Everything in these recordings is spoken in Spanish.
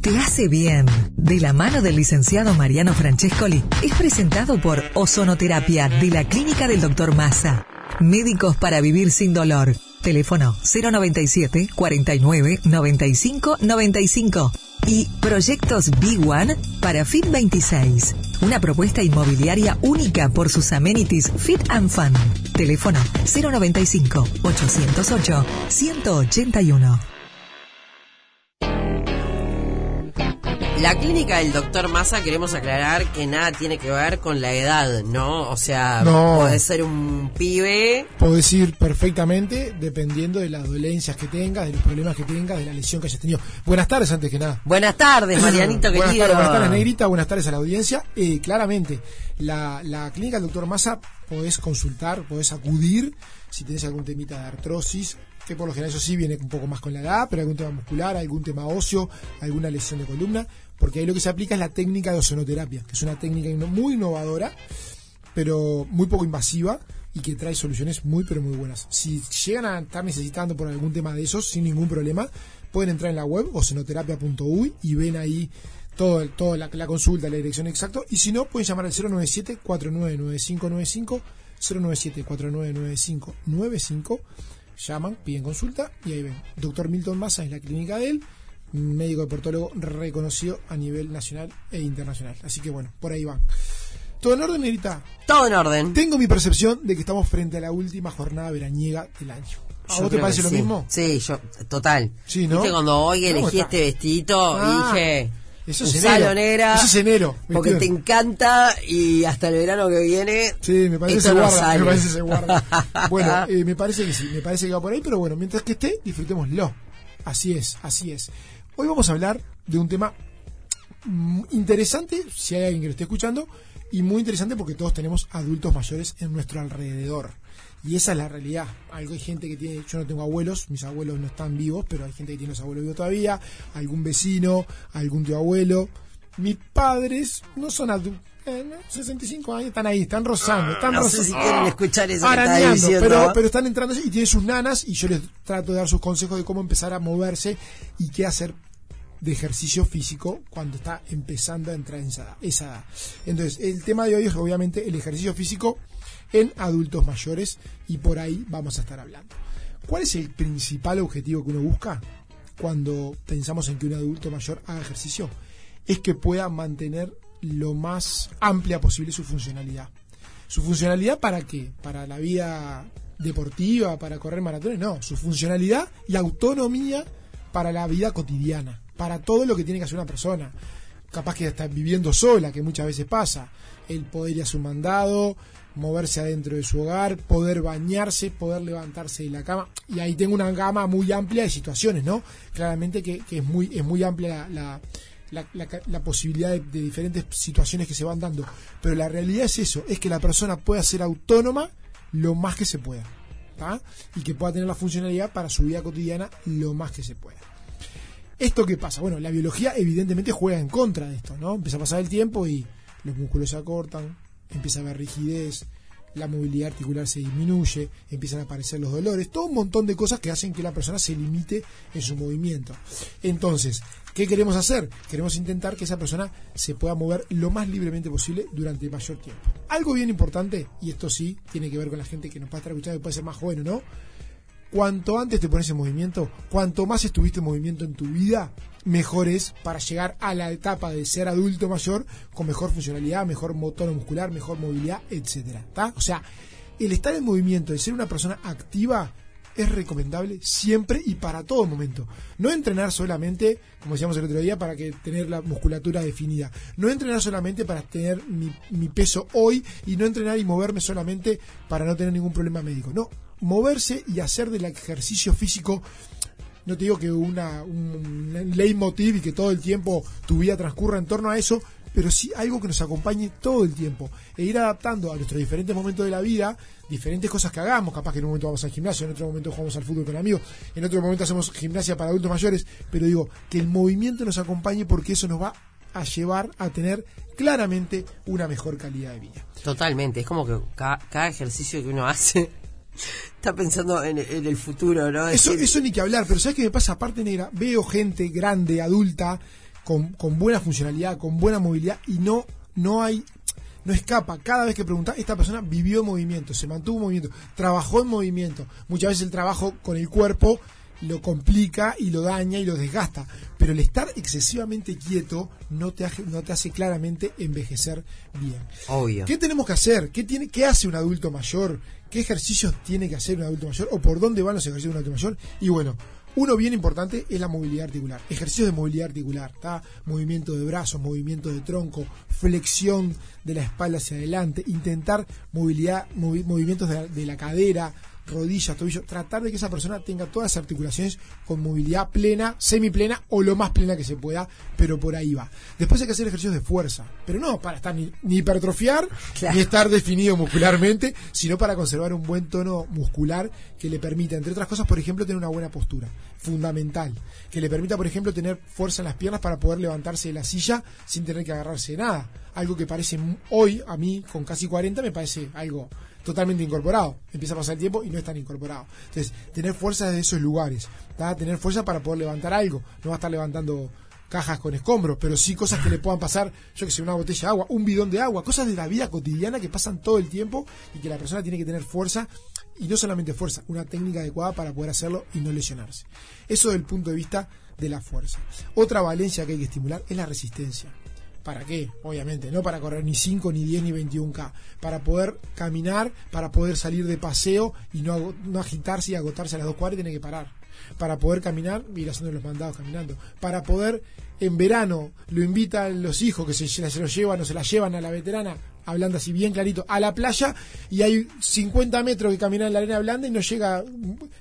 te hace bien. De la mano del licenciado Mariano Francescoli, es presentado por Ozonoterapia de la Clínica del Dr. Massa. Médicos para vivir sin dolor. Teléfono 097 49 95 95. Y Proyectos Big One para Fit 26. Una propuesta inmobiliaria única por sus amenities Fit and Fun. Teléfono 095 808 181. La clínica del doctor Massa queremos aclarar que nada tiene que ver con la edad, ¿no? O sea, No. puede ser un pibe. Podés ir perfectamente dependiendo de las dolencias que tengas, de los problemas que tengas, de la lesión que hayas tenido. Buenas tardes, antes que nada. Buenas tardes, Marianito buenas querido. tardes, buenas tardes, Negrita. Buenas tardes a la audiencia. Eh, claramente, la, la clínica del doctor Massa podés consultar, podés acudir si tenés algún temita de artrosis, que por lo general eso sí viene un poco más con la edad, pero algún tema muscular, algún tema óseo, alguna lesión de columna, porque ahí lo que se aplica es la técnica de ozonoterapia, que es una técnica muy innovadora, pero muy poco invasiva y que trae soluciones muy pero muy buenas. Si llegan a estar necesitando por algún tema de esos, sin ningún problema, pueden entrar en la web ozonoterapia.uy y ven ahí todo, toda la, la consulta, la dirección exacta. Y si no, pueden llamar al 097-499595, 097-499595. Llaman, piden consulta y ahí ven. Doctor Milton Massa es la clínica de él, médico deportólogo reconocido a nivel nacional e internacional. Así que bueno, por ahí van. ¿Todo en orden, Negrita? Todo en orden. Tengo mi percepción de que estamos frente a la última jornada veraniega del año. ¿A Yo vos te parece lo sí. mismo? Sí, yo, total. Sí, ¿no? Viste cuando hoy ¿Cómo elegí está? este vestidito Ah, dije. eso es enero. negra. Eso es enero, Porque te 22. encanta y hasta el verano que viene. Sí, me parece se guarda, me parece se guarda. Bueno, eh, me parece que sí, me parece que va por ahí, pero bueno, mientras que esté, disfrutémoslo. Así es, así es. Hoy vamos a hablar de un tema interesante, si hay alguien que lo esté escuchando, y muy interesante porque todos tenemos adultos mayores en nuestro alrededor. Y esa es la realidad. Algo hay gente que tiene, yo no tengo abuelos, mis abuelos no están vivos, pero hay gente que tiene los abuelos vivos todavía, algún vecino, algún tío abuelo. Mis padres no son adultos. 65 años están ahí, están rozando, están No sé rozando. si quieren escuchar eso arañando, diciendo. pero, pero están entrando y tienen sus nanas y yo les trato de dar sus consejos de cómo empezar a moverse y qué hacer de ejercicio físico cuando está empezando a entrar en esa edad, esa edad. Entonces, el tema de hoy es obviamente el ejercicio físico en adultos mayores y por ahí vamos a estar hablando. ¿Cuál es el principal objetivo que uno busca cuando pensamos en que un adulto mayor haga ejercicio? Es que pueda mantener lo más amplia posible su funcionalidad. ¿Su funcionalidad para qué? ¿Para la vida deportiva, para correr maratones? No, su funcionalidad y autonomía para la vida cotidiana, para todo lo que tiene que hacer una persona. Capaz que está viviendo sola, que muchas veces pasa. El poder ir a su mandado, moverse adentro de su hogar, poder bañarse, poder levantarse de la cama. Y ahí tengo una gama muy amplia de situaciones, ¿no? Claramente que, es, muy, es muy amplia la, la, la, posibilidad de, diferentes situaciones que se van dando. Pero la realidad es eso, es que la persona pueda ser autónoma lo más que se pueda. Y que pueda tener la funcionalidad para su vida cotidiana lo más que se pueda. ¿Esto qué pasa? Bueno, la biología evidentemente juega en contra de esto, ¿no? Empieza a pasar el tiempo y los músculos se acortan, empieza a haber rigidez, la movilidad articular se disminuye, empiezan a aparecer los dolores, todo un montón de cosas que hacen que la persona se limite en su movimiento. Entonces, ¿qué queremos hacer? Queremos intentar que esa persona se pueda mover lo más libremente posible durante el mayor tiempo. Algo bien importante, y esto sí tiene que ver con la gente que nos va a estar escuchando, que puede ser más joven no, cuanto antes te pones en movimiento, cuanto más estuviste en movimiento en tu vida, mejor es para llegar a la etapa de ser adulto mayor con mejor funcionalidad, mejor motor muscular, mejor movilidad, etcétera. O sea, el estar en movimiento, el ser una persona activa, es recomendable siempre y para todo momento. No entrenar solamente, como decíamos el otro día, para que tener la musculatura definida. No entrenar solamente para tener mi, mi peso hoy y no entrenar y moverme solamente para no tener ningún problema médico. No, moverse y hacer del ejercicio físico no te digo que una, un leitmotiv y que todo el tiempo tu vida transcurra en torno a eso, pero sí algo que nos acompañe todo el tiempo e ir adaptando a nuestros diferentes momentos de la vida diferentes cosas que hagamos, capaz que en un momento vamos al gimnasio, en otro momento jugamos al fútbol con amigos, en otro momento hacemos gimnasia para adultos mayores, pero digo que el movimiento nos acompañe porque eso nos va a llevar a tener claramente una mejor calidad de vida. Totalmente, es como que cada, cada ejercicio que uno hace está pensando en, en el futuro, ¿no? Es eso ni que hablar, pero ¿sabes qué me pasa? Aparte, negra, veo gente grande, adulta, con, con buena funcionalidad, con buena movilidad y no, no hay no escapa. Cada vez que pregunta esta persona vivió en movimiento, se mantuvo en movimiento, trabajó en movimiento. Muchas veces el trabajo con el cuerpo lo complica y lo daña y lo desgasta. Pero el estar excesivamente quieto no te hace, no te hace claramente envejecer bien. Obvio. ¿Qué tenemos que hacer? ¿Qué, tiene, ¿Qué hace un adulto mayor? ¿Qué ejercicios tiene que hacer un adulto mayor? ¿O por dónde van los ejercicios de un adulto mayor? Y bueno, uno bien importante es la movilidad articular. Ejercicios de movilidad articular, ¿tá? Movimiento de brazos, movimiento de tronco, flexión de la espalda hacia adelante, intentar movilidad, movimientos de de la cadera, rodillas, tobillo, tratar de que esa persona tenga todas las articulaciones con movilidad plena, semiplena o lo más plena que se pueda, pero por ahí va. Después hay que hacer ejercicios de fuerza, pero no para estar ni, hipertrofiar ni estar definido muscularmente, sino para conservar un buen tono muscular que le permita, entre otras cosas, por ejemplo, tener una buena postura, fundamental, que le permita, por ejemplo, tener fuerza en las piernas para poder levantarse de la silla sin tener que agarrarse de nada. Algo que parece hoy, a mí, con casi 40, me parece algo totalmente incorporado. Empieza a pasar el tiempo y no están incorporados. Entonces, tener fuerza desde esos lugares, tener fuerza para poder levantar algo. No va a estar levantando cajas con escombros, pero sí cosas que le puedan pasar, yo que sé, una botella de agua, un bidón de agua, cosas de la vida cotidiana que pasan todo el tiempo y que la persona tiene que tener fuerza y no solamente fuerza, una técnica adecuada para poder hacerlo y no lesionarse. Eso desde el punto de vista de la fuerza. Otra valencia que hay que estimular es la resistencia. ¿Para qué? Obviamente, no para correr ni 5, ni 10, ni 21K. Para poder caminar, para poder salir de paseo y no, no agitarse y agotarse a las dos cuadras y tiene que parar. Para poder caminar, ir haciendo los mandados caminando. Para poder, en verano, lo invitan los hijos que se, se los llevan o se la llevan a la veterana hablando así bien clarito, a la playa y hay 50 metros que caminar en la arena blanda y no llega,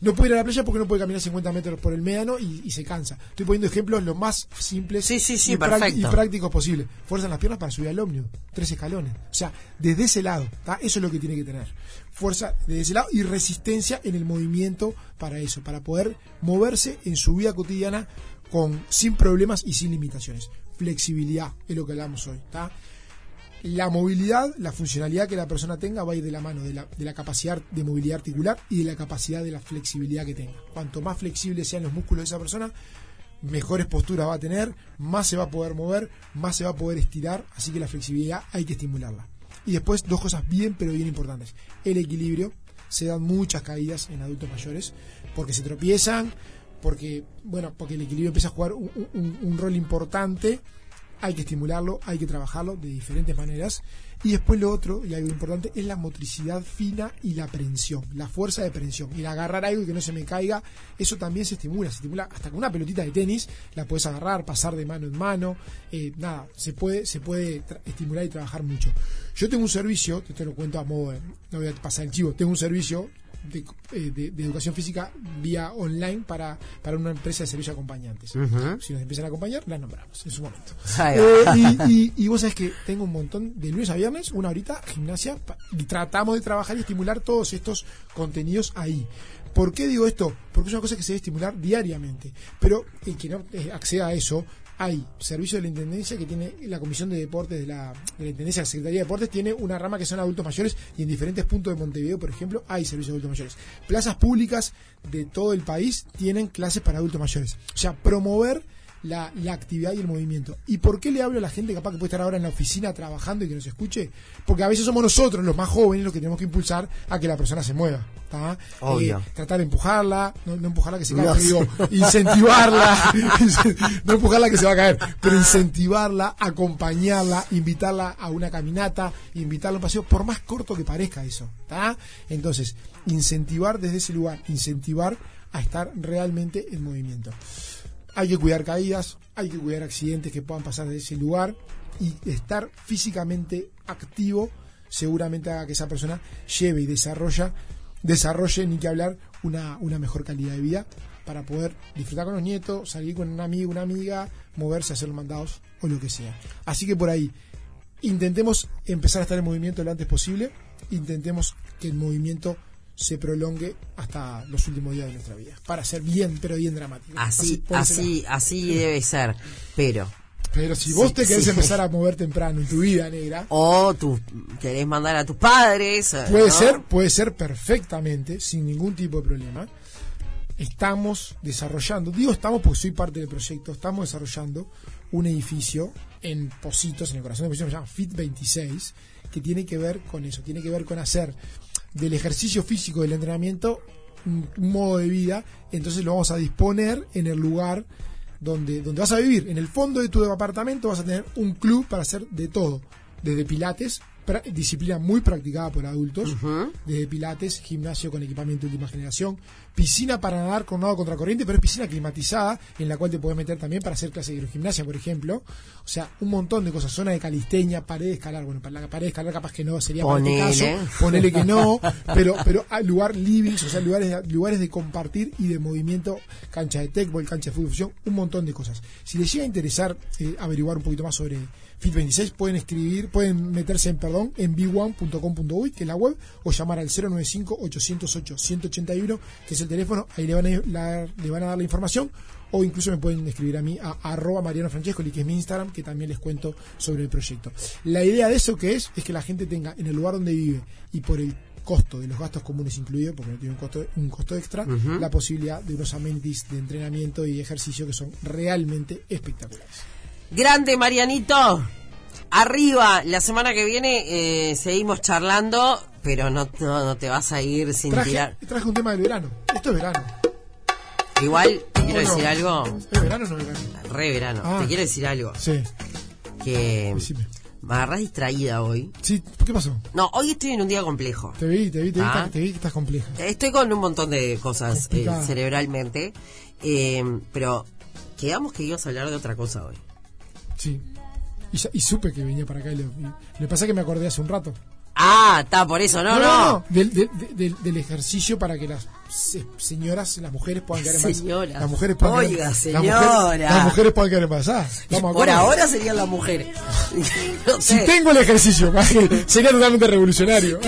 no puede ir a la playa porque no puede caminar 50 metros por el médano y, se cansa. Estoy poniendo ejemplos lo más simples y, prácticos posible. Fuerza en las piernas para subir al ómnibus, tres escalones. O sea, desde ese lado, eso es lo que tiene que tener. Fuerza desde ese lado y resistencia en el movimiento para eso, para poder moverse en su vida cotidiana con sin problemas y sin limitaciones. Flexibilidad es lo que hablamos hoy. ¿está? La movilidad, la funcionalidad que la persona tenga va a ir de la mano de la, de la, capacidad de movilidad articular y de la capacidad de la flexibilidad que tenga. Cuanto más flexibles sean los músculos de esa persona, mejores posturas va a tener, más se va a poder mover, más se va a poder estirar, así que la flexibilidad hay que estimularla. Y después dos cosas bien pero bien importantes. El equilibrio, se dan muchas caídas en adultos mayores porque se tropiezan, porque bueno, porque el equilibrio empieza a jugar un, un rol importante hay que estimularlo, hay que trabajarlo de diferentes maneras. Y después lo otro, y algo importante, es la motricidad fina y la prensión, la fuerza de prensión. El agarrar algo y que no se me caiga, eso también se estimula. Se estimula hasta con una pelotita de tenis, la puedes agarrar, pasar de mano en mano. Eh, nada, se puede, se puede estimular y trabajar mucho. Yo tengo un servicio, te lo cuento a modo, no voy a pasar el chivo, tengo un servicio eh, de, educación física vía online para, para una empresa de servicio de acompañantes. Si nos empiezan a acompañar, las nombramos en su momento. Eh, y, vos sabés que tengo un montón de lunes a viernes, una horita, gimnasia, y tratamos de trabajar y estimular todos estos contenidos ahí. ¿Por qué digo esto? Porque es una cosa que se debe estimular diariamente. Pero el que no eh, acceda a eso hay servicio de la Intendencia que tiene la Comisión de Deportes de la, de la Intendencia, la Secretaría de Deportes, tiene una rama que son adultos mayores y en diferentes puntos de Montevideo, por ejemplo, hay servicio de adultos mayores. Plazas públicas de todo el país tienen clases para adultos mayores. O sea, promover la, actividad y el movimiento. ¿Y por qué le hablo a la gente capaz que puede estar ahora en la oficina trabajando y que nos escuche? Porque a veces somos nosotros, los más jóvenes, los que tenemos que impulsar a que la persona se mueva. Eh, tratar de empujarla, no, empujarla que se caiga, digo, incentivarla, no empujarla que se va a caer, pero incentivarla, acompañarla, invitarla a una caminata, invitarla a un paseo, por más corto que parezca eso. Entonces, incentivar desde ese lugar, incentivar a estar realmente en movimiento. Hay que cuidar caídas, hay que cuidar accidentes que puedan pasar de ese lugar y estar físicamente activo seguramente haga que esa persona lleve y desarrolla, desarrolle, ni que hablar, una, una mejor calidad de vida para poder disfrutar con los nietos, salir con un amigo, una amiga, moverse, hacer mandados o lo que sea. Así que por ahí, intentemos empezar a estar en movimiento lo antes posible, intentemos que el movimiento se prolongue hasta los últimos días de nuestra vida, para ser bien, pero bien dramático. Así, así, así, debe ser, pero pero si vos te querés empezar a mover temprano en tu vida, negra. O tú querés mandar a tus padres. Eh, puede ser, puede ser perfectamente, sin ningún tipo de problema. Estamos desarrollando, digo estamos porque soy parte del proyecto, estamos desarrollando un edificio en Positos, en el corazón de Positos, se llama Fit 26, que tiene que ver con eso, tiene que ver con hacer del ejercicio físico del entrenamiento un, modo de vida, entonces lo vamos a disponer en el lugar donde, donde vas a vivir. En el fondo de tu apartamento vas a tener un club para hacer de todo, desde pilates, disciplina muy practicada por adultos, desde pilates, gimnasio con equipamiento de última generación, piscina para nadar con nado contracorriente, pero es piscina climatizada en la cual te puedes meter también para hacer clase de hidrogimnasia, por ejemplo. O sea, un montón de cosas, zona de calisteña, pared de escalar, bueno, para la pared de escalar capaz que no sería Ponele. para este caso, ponele que no, pero pero lugar livings, o sea, lugares de, lugares de compartir y de movimiento, cancha de tecbol, cancha de fútbol, fusión, un montón de cosas. Si les llega a interesar eh, averiguar un poquito más sobre Fit 26, pueden escribir, pueden meterse en, perdón, en b1.com.uy, que es la web, o llamar al 095-808-181, que es el teléfono, ahí le van, a, la- le van a dar la información, o incluso me pueden escribir a mí a arroba Mariano Francescoli, que es mi Instagram, que también les cuento sobre el proyecto. La idea de eso que es, es que la gente tenga en el lugar donde vive y por el costo de los gastos comunes incluidos, porque no tiene un costo, un costo extra, la posibilidad de unos amenities de entrenamiento y ejercicio que son realmente espectaculares. Grande Marianito. Arriba, la semana que viene eh, seguimos charlando, pero no, no, no te vas a ir sin Traje, tirar. traje un tema del verano. Esto es verano. Igual, te quiero decir algo. ¿Es verano o no es verano? Re verano. Ah. Te quiero decir algo. Sí, Que decime. me agarrás distraída hoy. Sí, ¿qué pasó? No, hoy estoy en un día complejo. Te vi, te vi, te vi, Ah. te vi que estás compleja. Estoy con un montón de cosas eh, cerebralmente. eh, pero quedamos que ibas a hablar de otra cosa hoy. Sí. Y, y supe que venía para acá. Y lo, que pasa es que me acordé hace un rato. Ah, está, por eso. No, no. Del, del- del- del ejercicio para que las se- señoras, las mujeres puedan quedar embarazadas. Las mujeres puedan Oiga, quedar- las señora. mujeres- Las mujeres, puedan quedar embarazadas. Estamos de Por acuerdo. ahora serían las mujeres. no Si tengo el ejercicio, sería totalmente revolucionario.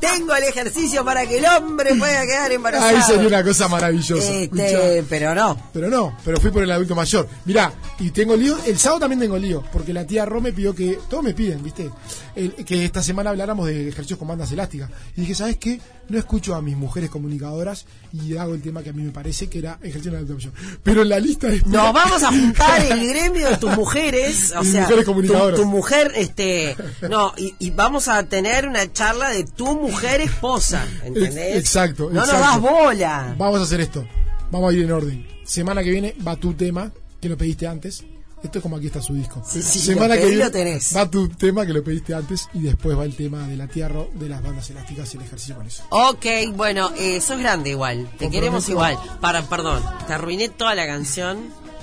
Tengo el ejercicio para que el hombre pueda quedar embarazado. Ahí sería una cosa maravillosa. Este, pero no. Pero no, pero fui por el adulto mayor. Mirá, y tengo lío, el sábado también tengo lío, porque la tía Ro me pidió que, todos me piden, ¿viste? El- que esta semana habláramos de ejercicios con bandas elásticas. Y dije, ¿sabes qué? No escucho a mis mujeres comunicadoras y hago el tema que a mí me parece que era ejercicio de adulto mayor. Pero en la lista de Nos vamos a juntar el gremio de tus mujeres, o sea, mujeres tu, comunicadoras. tu mujer, este, no, y, y vamos a tener una charla de tu mujer esposa, ¿entendés? Ex- exacto, No exacto. nos das bola. Vamos a hacer esto. Vamos a ir en orden. Semana que viene va tu tema, que lo pediste antes. Esto es como aquí está su disco. Sí, sí, Semana lo que viene lo tenés. va tu tema que lo pediste antes y después va el tema de la tierra, de las bandas elásticas y el ejercicio con eso. Ok, bueno, eh, sos grande igual, te queremos igual. Para, perdón, te arruiné toda la canción.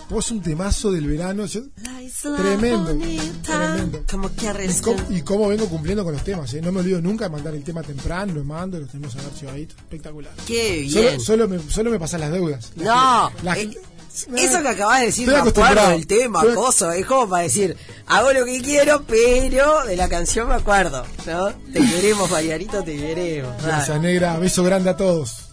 Vos un temazo del verano. yo- Tremendo, tremendo. Como que y, cómo, y cómo vengo cumpliendo con los temas. ¿eh? No me olvido nunca de mandar el tema temprano, lo mando, lo tenemos archivadito. Espectacular. Qué bien. solo, me, solo me pasan las deudas. No, las- eh, eso que acabas de decir, me acuerdo del tema, Estoy- coso, es como para decir, hago lo que quiero, pero de la canción me acuerdo, ¿no? Te queremos, Marianito, te queremos. Gracias, negra. Beso grande a todos.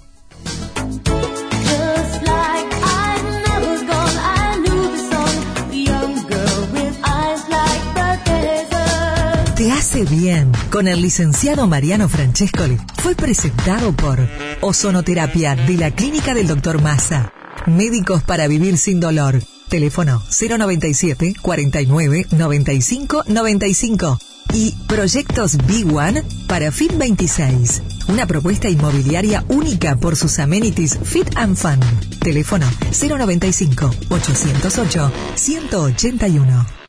Hace bien con el licenciado Mariano Francescoli. Fue presentado por Ozonoterapia de la Clínica del Dr. Massa. Médicos para vivir sin dolor. Teléfono 097 49 95 95. Y Proyectos B1 para Fit 26. Una propuesta inmobiliaria única por sus amenities Fit and Fun. Teléfono 095 808 181.